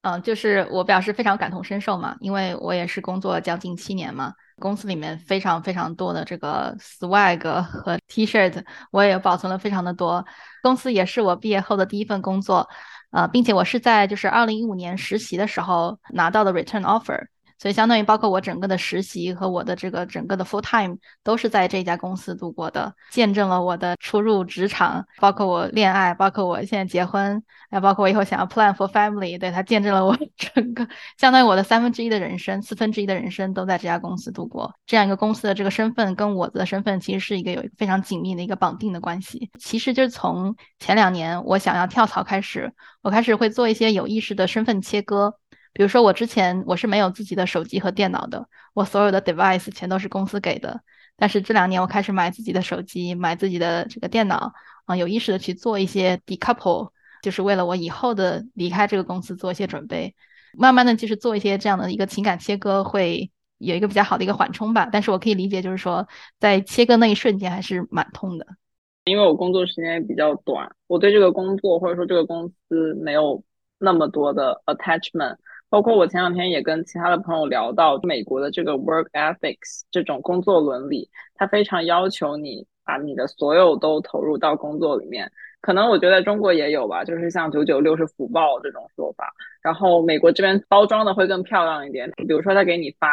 嗯，就是我表示非常感同身受嘛，因为我也是工作将近七年嘛，公司里面非常非常多的这个 swag 和 T-shirt，我也保存了非常的多。公司也是我毕业后的第一份工作，呃，并且我是在就是二零一五年实习的时候拿到的 return offer。所以，相当于包括我整个的实习和我的这个整个的 full time 都是在这家公司度过的，见证了我的初入职场，包括我恋爱，包括我现在结婚，还包括我以后想要 plan for family，对它见证了我 整个相当于我的三分之一的人生，四分之一的人生都在这家公司度过。这样一个公司的这个身份跟我的身份其实是一个有非常紧密的一个绑定的关系。其实就是从前两年我想要跳槽开始，我开始会做一些有意识的身份切割。比如说，我之前我是没有自己的手机和电脑的，我所有的 device 全都是公司给的。但是这两年我开始买自己的手机，买自己的这个电脑，啊，有意识的去做一些 decouple，就是为了我以后的离开这个公司做一些准备。慢慢的就是做一些这样的一个情感切割，会有一个比较好的一个缓冲吧。但是我可以理解，就是说在切割那一瞬间还是蛮痛的。因为我工作时间也比较短，我对这个工作或者说这个公司没有那么多的 attachment。包括我前两天也跟其他的朋友聊到，美国的这个 work ethics 这种工作伦理，它非常要求你把你的所有都投入到工作里面。可能我觉得中国也有吧，就是像九九六是福报这种说法。然后美国这边包装的会更漂亮一点，比如说他给你发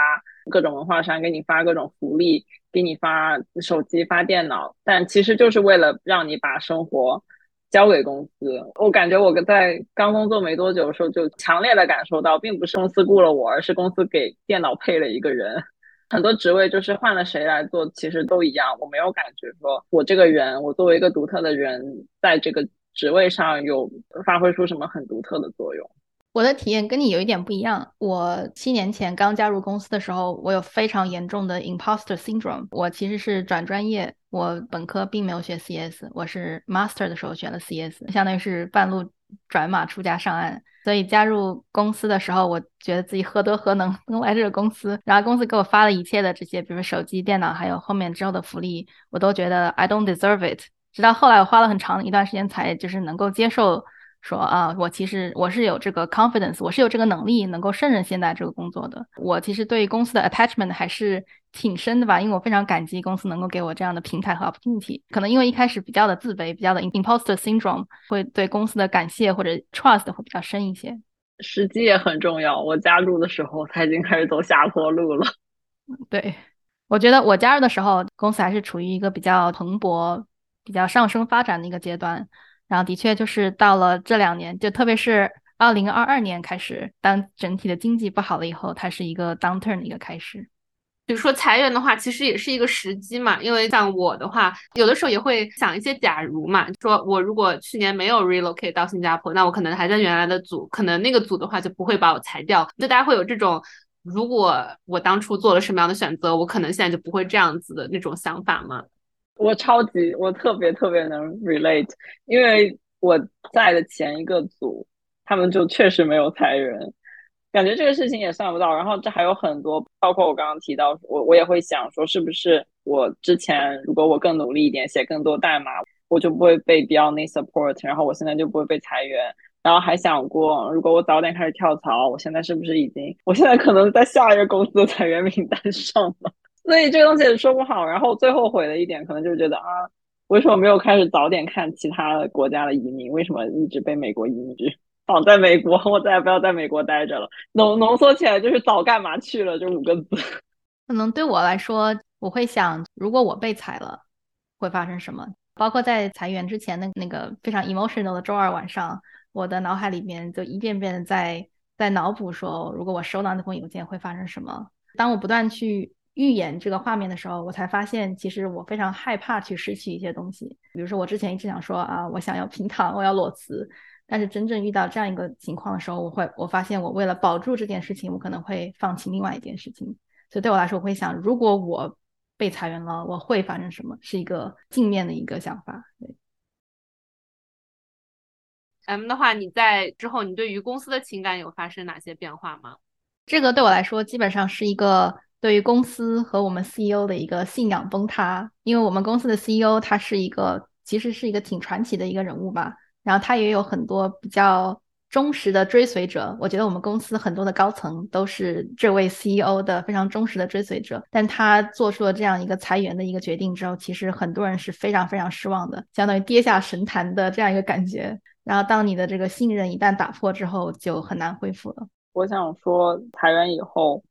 各种文化衫，给你发各种福利，给你发手机、发电脑，但其实就是为了让你把生活。交给公司，我感觉我在刚工作没多久的时候，就强烈的感受到，并不是公司雇了我，而是公司给电脑配了一个人。很多职位就是换了谁来做，其实都一样。我没有感觉说我这个人，我作为一个独特的人，在这个职位上有发挥出什么很独特的作用。我的体验跟你有一点不一样。我七年前刚加入公司的时候，我有非常严重的 imposter syndrome。我其实是转专业，我本科并没有学 CS，我是 master 的时候选了 CS，相当于是半路转马出家上岸。所以加入公司的时候，我觉得自己何德何能能来这个公司。然后公司给我发了一切的这些，比如手机、电脑，还有后面之后的福利，我都觉得 I don't deserve it。直到后来，我花了很长一段时间才就是能够接受。说啊，我其实我是有这个 confidence，我是有这个能力能够胜任现在这个工作的。我其实对公司的 attachment 还是挺深的吧，因为我非常感激公司能够给我这样的平台和 opportunity。可能因为一开始比较的自卑，比较的 imposter syndrome，会对公司的感谢或者 trust 会比较深一些。时机也很重要。我加入的时候，他已经开始走下坡路了。对，我觉得我加入的时候，公司还是处于一个比较蓬勃、比较上升发展的一个阶段。然后的确就是到了这两年，就特别是二零二二年开始，当整体的经济不好了以后，它是一个 downturn 的一个开始。比如说裁员的话，其实也是一个时机嘛。因为像我的话，有的时候也会想一些假如嘛，说我如果去年没有 relocate 到新加坡，那我可能还在原来的组，可能那个组的话就不会把我裁掉。就大家会有这种，如果我当初做了什么样的选择，我可能现在就不会这样子的那种想法吗？我超级，我特别特别能 relate，因为我在的前一个组，他们就确实没有裁员。感觉这个事情也算不到，然后这还有很多，包括我刚刚提到，我我也会想说，是不是我之前如果我更努力一点，写更多代码，我就不会被 Beyond support，然后我现在就不会被裁员。然后还想过，如果我早点开始跳槽，我现在是不是已经，我现在可能在下一个公司的裁员名单上了。所以这个东西也说不好。然后最后悔的一点，可能就是觉得啊，为什么没有开始早点看其他国家的移民？为什么一直被美国移民局？绑在美国，我再也不要在美国待着了。浓浓缩起来就是早干嘛去了这五个字。可能对我来说，我会想，如果我被裁了，会发生什么？包括在裁员之前的那个非常 emotional 的周二晚上，我的脑海里面就一遍遍的在在脑补说，如果我收到那封邮件会发生什么。当我不断去预演这个画面的时候，我才发现，其实我非常害怕去失去一些东西。比如说，我之前一直想说啊，我想要平躺，我要裸辞。但是真正遇到这样一个情况的时候，我会我发现我为了保住这件事情，我可能会放弃另外一件事情。所以对我来说，我会想，如果我被裁员了，我会发生什么？是一个镜面的一个想法。对。M 的话，你在之后，你对于公司的情感有发生哪些变化吗？这个对我来说，基本上是一个对于公司和我们 CEO 的一个信仰崩塌。因为我们公司的 CEO 他是一个，其实是一个挺传奇的一个人物吧。然后他也有很多比较忠实的追随者，我觉得我们公司很多的高层都是这位 CEO 的非常忠实的追随者。但他做出了这样一个裁员的一个决定之后，其实很多人是非常非常失望的，相当于跌下神坛的这样一个感觉。然后当你的这个信任一旦打破之后，就很难恢复了。我想说，裁员以后。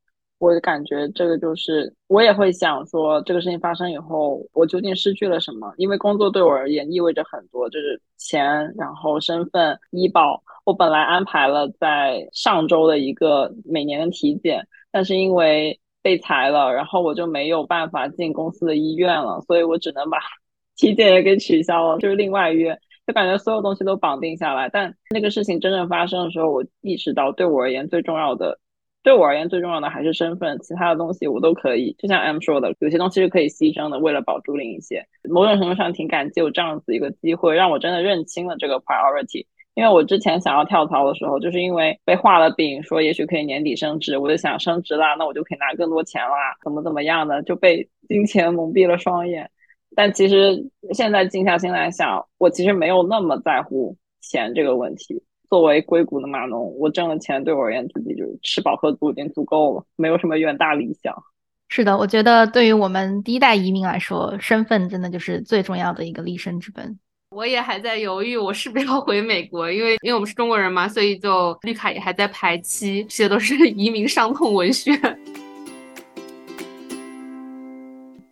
我感觉这个就是，我也会想说，这个事情发生以后，我究竟失去了什么？因为工作对我而言意味着很多，就是钱，然后身份、医保。我本来安排了在上周的一个每年的体检，但是因为被裁了，然后我就没有办法进公司的医院了，所以我只能把 体检也给取消了，就是另外约。就感觉所有东西都绑定下来。但那个事情真正发生的时候，我意识到，对我而言最重要的。对我而言，最重要的还是身份，其他的东西我都可以。就像 M 说的，有些东西是可以牺牲的，为了保住另一些。某种程度上，挺感激有这样子一个机会，让我真的认清了这个 priority。因为我之前想要跳槽的时候，就是因为被画了饼，说也许可以年底升职，我就想升职啦，那我就可以拿更多钱啦，怎么怎么样的，就被 金钱蒙蔽了双眼。但其实现在静下心来想，我其实没有那么在乎钱这个问题。作为硅谷的码农，我挣的钱对我而言，自己就吃饱喝足已经足够了，没有什么远大理想。是的，我觉得对于我们第一代移民来说，身份真的就是最重要的一个立身之本。我也还在犹豫，我是不是要回美国，因为因为我们是中国人嘛，所以就绿卡也还在排期，这些都是 移民伤痛文学。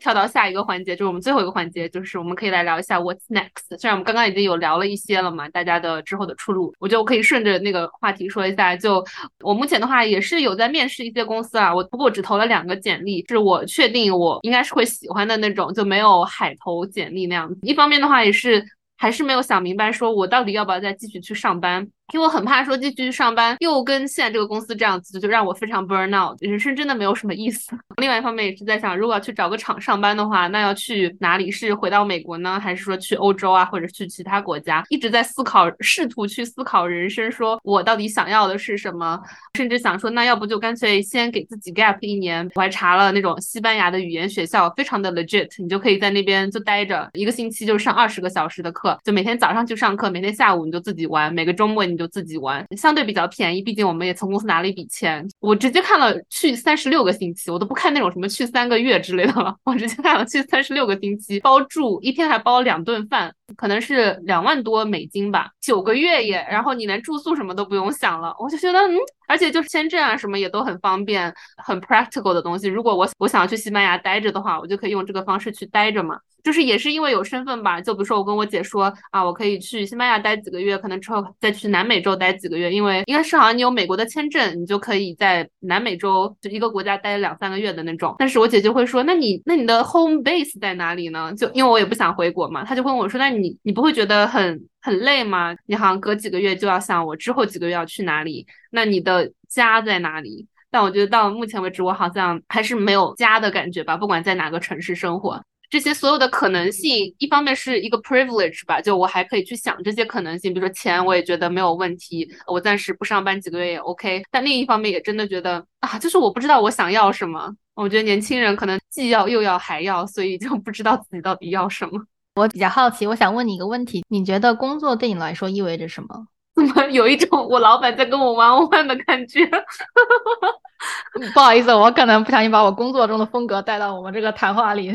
跳到下一个环节，就是我们最后一个环节，就是我们可以来聊一下 What's next。虽然我们刚刚已经有聊了一些了嘛，大家的之后的出路，我觉得我可以顺着那个话题说一下。就我目前的话，也是有在面试一些公司啊，我不过只投了两个简历，是我确定我应该是会喜欢的那种，就没有海投简历那样子。一方面的话，也是还是没有想明白，说我到底要不要再继续去上班。因为我很怕说继续上班又跟现在这个公司这样子，就让我非常 burn out，人生真的没有什么意思。另外一方面也是在想，如果要去找个厂上班的话，那要去哪里？是回到美国呢，还是说去欧洲啊，或者去其他国家？一直在思考，试图去思考人生，说我到底想要的是什么？甚至想说，那要不就干脆先给自己 gap 一年。我还查了那种西班牙的语言学校，非常的 legit，你就可以在那边就待着一个星期，就上二十个小时的课，就每天早上去上课，每天下午你就自己玩，每个周末你。就自己玩，相对比较便宜，毕竟我们也从公司拿了一笔钱。我直接看了去三十六个星期，我都不看那种什么去三个月之类的了，我直接看了去三十六个星期，包住一天还包两顿饭。可能是两万多美金吧，九个月耶，然后你连住宿什么都不用想了，我就觉得嗯，而且就是签证啊什么也都很方便，很 practical 的东西。如果我我想要去西班牙待着的话，我就可以用这个方式去待着嘛。就是也是因为有身份吧，就比如说我跟我姐说啊，我可以去西班牙待几个月，可能之后再去南美洲待几个月，因为应该是好像你有美国的签证，你就可以在南美洲就一个国家待两三个月的那种。但是我姐就会说，那你那你的 home base 在哪里呢？就因为我也不想回国嘛，她就会问我说，那你你你不会觉得很很累吗？你好像隔几个月就要想我之后几个月要去哪里，那你的家在哪里？但我觉得到目前为止，我好像还是没有家的感觉吧，不管在哪个城市生活。这些所有的可能性，一方面是一个 privilege 吧，就我还可以去想这些可能性，比如说钱，我也觉得没有问题，我暂时不上班几个月也 OK。但另一方面也真的觉得啊，就是我不知道我想要什么。我觉得年轻人可能既要又要还要，所以就不知道自己到底要什么。我比较好奇，我想问你一个问题：你觉得工作对你来说意味着什么？怎么有一种我老板在跟我玩玩的感觉？不好意思，我可能不小心把我工作中的风格带到我们这个谈话里。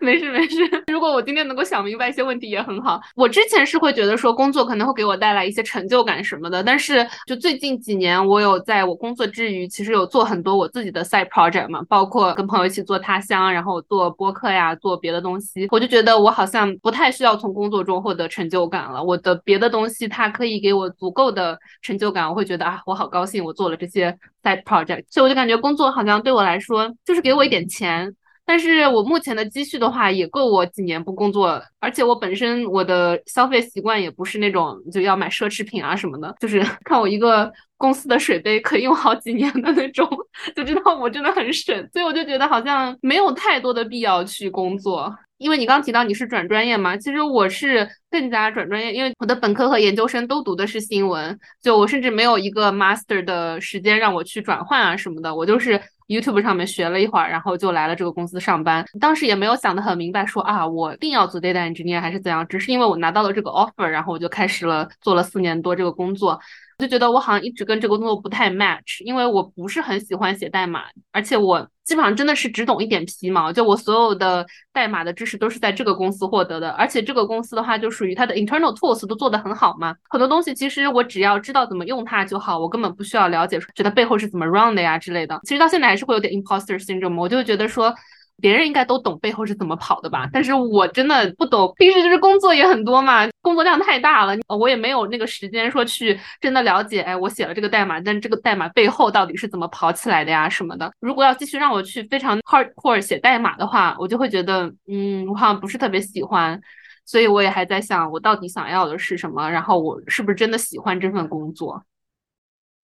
没 事没事，如果我今天能够想明白一些问题也很好。我之前是会觉得说工作可能会给我带来一些成就感什么的，但是就最近几年，我有在我工作之余，其实有做很多我自己的 side project 嘛，包括跟朋友一起做他乡，然后做播客呀，做别的东西。我就觉得我好像不太需要从工作中获得成就感了，我的别的东西它可以给我足够的成就感，我会觉得啊，我好高兴，我做了这些 side project，所以我就感觉工作好像对我来说就是给我一点钱。但是我目前的积蓄的话，也够我几年不工作，而且我本身我的消费习惯也不是那种就要买奢侈品啊什么的，就是 看我一个公司的水杯可以用好几年的那种，就知道我真的很省，所以我就觉得好像没有太多的必要去工作。因为你刚提到你是转专业嘛，其实我是更加转专业，因为我的本科和研究生都读的是新闻，就我甚至没有一个 master 的时间让我去转换啊什么的，我就是 YouTube 上面学了一会儿，然后就来了这个公司上班。当时也没有想得很明白，说啊我一定要做 data engineer 还是怎样，只是因为我拿到了这个 offer，然后我就开始了做了四年多这个工作。就觉得我好像一直跟这个工作不太 match，因为我不是很喜欢写代码，而且我基本上真的是只懂一点皮毛，就我所有的代码的知识都是在这个公司获得的，而且这个公司的话就属于它的 internal tools 都做得很好嘛，很多东西其实我只要知道怎么用它就好，我根本不需要了解觉得背后是怎么 run 的呀之类的。其实到现在还是会有点 imposter syndrome，我就觉得说。别人应该都懂背后是怎么跑的吧，但是我真的不懂。平时就是工作也很多嘛，工作量太大了，我也没有那个时间说去真的了解。哎，我写了这个代码，但这个代码背后到底是怎么跑起来的呀什么的。如果要继续让我去非常 hardcore 写代码的话，我就会觉得，嗯，我好像不是特别喜欢。所以我也还在想，我到底想要的是什么，然后我是不是真的喜欢这份工作？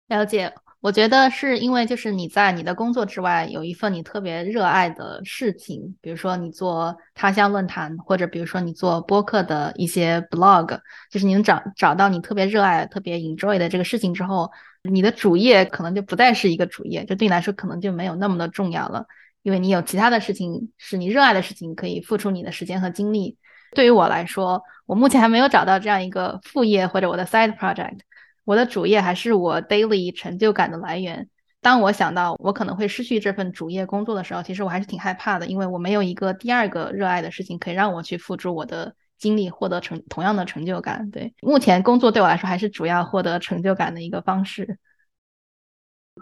了解。我觉得是因为就是你在你的工作之外有一份你特别热爱的事情，比如说你做他乡论坛，或者比如说你做播客的一些 blog，就是你能找找到你特别热爱、特别 enjoy 的这个事情之后，你的主业可能就不再是一个主业，就对你来说可能就没有那么的重要了，因为你有其他的事情是你热爱的事情，可以付出你的时间和精力。对于我来说，我目前还没有找到这样一个副业或者我的 side project。我的主业还是我 daily 成就感的来源。当我想到我可能会失去这份主业工作的时候，其实我还是挺害怕的，因为我没有一个第二个热爱的事情可以让我去付出我的精力，获得成同样的成就感。对，目前工作对我来说还是主要获得成就感的一个方式。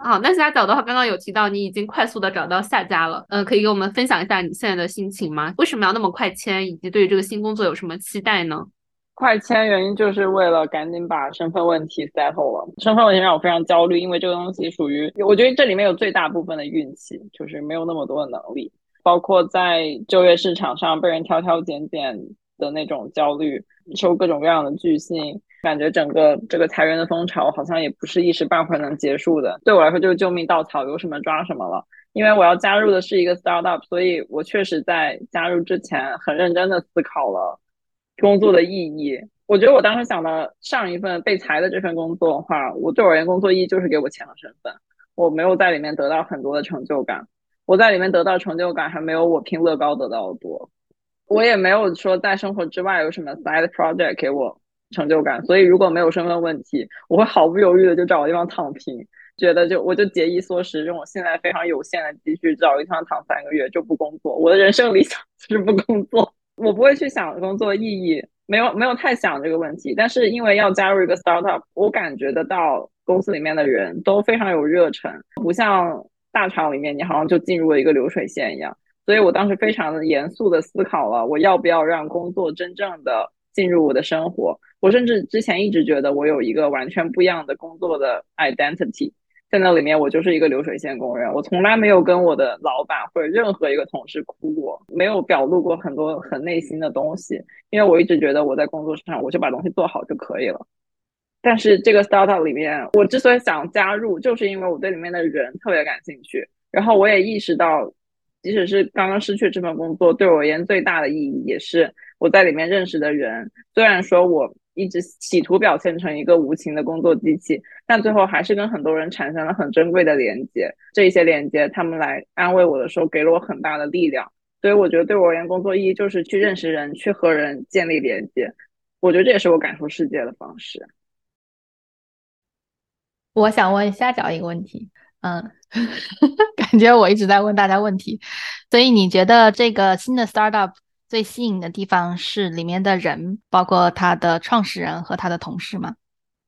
好，那下角的话，刚刚有提到你已经快速的找到下家了，嗯，可以给我们分享一下你现在的心情吗？为什么要那么快签，以及对于这个新工作有什么期待呢？快签原因就是为了赶紧把身份问题 settle 了。身份问题让我非常焦虑，因为这个东西属于，我觉得这里面有最大部分的运气，就是没有那么多的能力，包括在就业市场上被人挑挑拣拣的那种焦虑，收各种各样的拒信，感觉整个这个裁员的风潮好像也不是一时半会儿能结束的。对我来说就是救命稻草，有什么抓什么了。因为我要加入的是一个 startup，所以我确实在加入之前很认真的思考了。工作的意义，我觉得我当时想的上一份被裁的这份工作的话，我对我而言工作意义就是给我钱的身份，我没有在里面得到很多的成就感，我在里面得到成就感还没有我拼乐高得到的多，我也没有说在生活之外有什么 side project 给我成就感，所以如果没有身份问题，我会毫不犹豫的就找个地方躺平，觉得就我就节衣缩食，用我现在非常有限的积蓄找一地方躺三个月就不工作，我的人生理想就是不工作。我不会去想工作意义，没有没有太想这个问题。但是因为要加入一个 startup，我感觉得到公司里面的人都非常有热忱，不像大厂里面你好像就进入了一个流水线一样。所以我当时非常的严肃的思考了，我要不要让工作真正的进入我的生活。我甚至之前一直觉得我有一个完全不一样的工作的 identity。在那里面，我就是一个流水线工人，我从来没有跟我的老板或者任何一个同事哭过，没有表露过很多很内心的东西，因为我一直觉得我在工作上我就把东西做好就可以了。但是这个 startup 里面，我之所以想加入，就是因为我对里面的人特别感兴趣，然后我也意识到，即使是刚刚失去这份工作，对我而言最大的意义也是我在里面认识的人，虽然说我。一直企图表现成一个无情的工作机器，但最后还是跟很多人产生了很珍贵的连接。这一些连接，他们来安慰我的时候，给了我很大的力量。所以我觉得对我而言，工作意义就是去认识人，去和人建立连接。我觉得这也是我感受世界的方式。我想问虾饺一个问题，嗯，感觉我一直在问大家问题，所以你觉得这个新的 startup？最吸引的地方是里面的人，包括他的创始人和他的同事吗？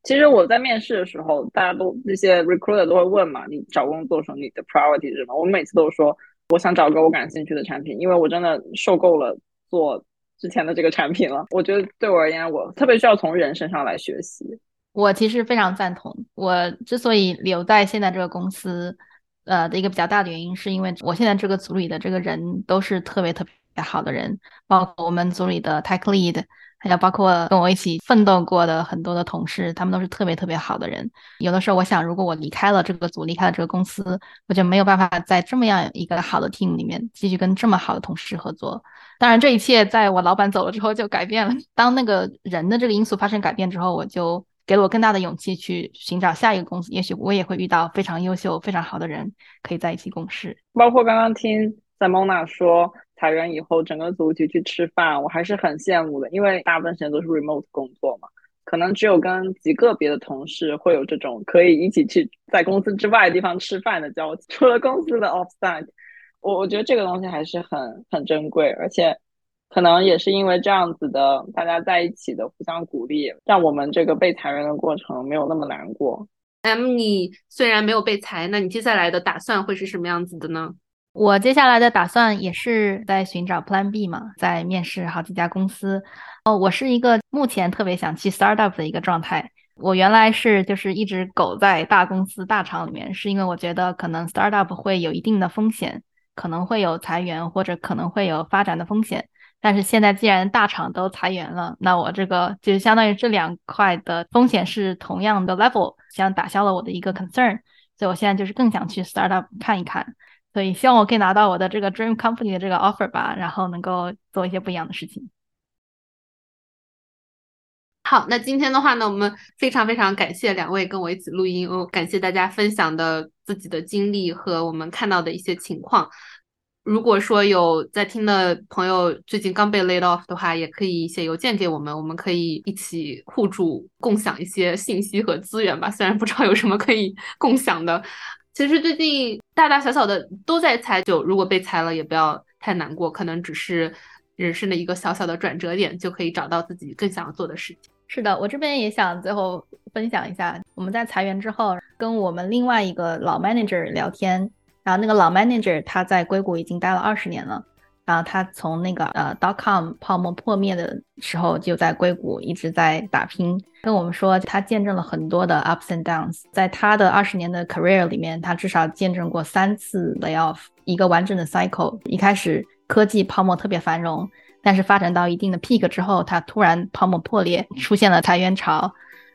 其实我在面试的时候，大家都那些 recruiter 都会问嘛，你找工作时候你的 priority 是什么？我每次都说，我想找个我感兴趣的产品，因为我真的受够了做之前的这个产品了。我觉得对我而言，我特别需要从人身上来学习。我其实非常赞同。我之所以留在现在这个公司，呃的一个比较大的原因，是因为我现在这个组里的这个人都是特别特别。好的人，包括我们组里的 tech lead，还有包括跟我一起奋斗过的很多的同事，他们都是特别特别好的人。有的时候我想，如果我离开了这个组，离开了这个公司，我就没有办法在这么样一个好的 team 里面继续跟这么好的同事合作。当然，这一切在我老板走了之后就改变了。当那个人的这个因素发生改变之后，我就给了我更大的勇气去寻找下一个公司。也许我也会遇到非常优秀、非常好的人，可以在一起共事。包括刚刚听 Simona 说。裁员以后，整个组一起去吃饭，我还是很羡慕的，因为大部分时间都是 remote 工作嘛，可能只有跟极个别的同事会有这种可以一起去在公司之外的地方吃饭的交集。除了公司的 offsite，我我觉得这个东西还是很很珍贵，而且可能也是因为这样子的大家在一起的互相鼓励，让我们这个被裁员的过程没有那么难过。M，你虽然没有被裁，那你接下来的打算会是什么样子的呢？我接下来的打算也是在寻找 Plan B 嘛，在面试好几家公司。哦，我是一个目前特别想去 Startup 的一个状态。我原来是就是一直苟在大公司大厂里面，是因为我觉得可能 Startup 会有一定的风险，可能会有裁员或者可能会有发展的风险。但是现在既然大厂都裁员了，那我这个就相当于这两块的风险是同样的 level，像打消了我的一个 concern。所以我现在就是更想去 Startup 看一看。所以希望我可以拿到我的这个 dream company 的这个 offer 吧，然后能够做一些不一样的事情。好，那今天的话呢，我们非常非常感谢两位跟我一起录音，哦，感谢大家分享的自己的经历和我们看到的一些情况。如果说有在听的朋友最近刚被 laid off 的话，也可以写邮件给我们，我们可以一起互助，共享一些信息和资源吧。虽然不知道有什么可以共享的。其实最近大大小小的都在裁，就如果被裁了也不要太难过，可能只是人生的一个小小的转折点，就可以找到自己更想要做的事情。是的，我这边也想最后分享一下，我们在裁员之后跟我们另外一个老 manager 聊天，然后那个老 manager 他在硅谷已经待了二十年了。然后他从那个呃 dot com 泡沫破灭的时候就在硅谷一直在打拼，跟我们说他见证了很多的 ups and downs，在他的二十年的 career 里面，他至少见证过三次 layoff，一个完整的 cycle。一开始科技泡沫特别繁荣，但是发展到一定的 peak 之后，它突然泡沫破裂，出现了裁员潮。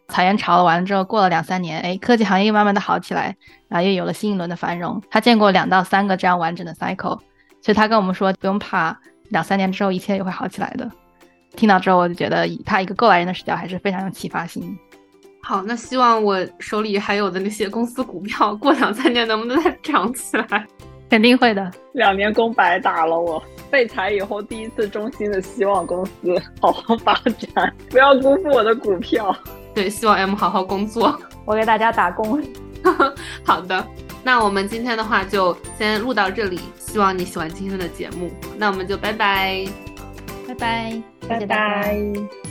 裁员潮完了之后，过了两三年，哎，科技行业又慢慢的好起来，然后又有了新一轮的繁荣。他见过两到三个这样完整的 cycle。所以他跟我们说不用怕，两三年之后一切也会好起来的。听到之后，我就觉得以他一个过来人的视角，还是非常有启发性。好，那希望我手里还有的那些公司股票，过两三年能不能再涨起来？肯定会的。两年工白打了，我被裁以后第一次衷心的希望公司好好发展，不要辜负我的股票。对，希望 M 好好工作，我给大家打工。好的。那我们今天的话就先录到这里，希望你喜欢今天的节目。那我们就拜拜，拜拜，拜拜。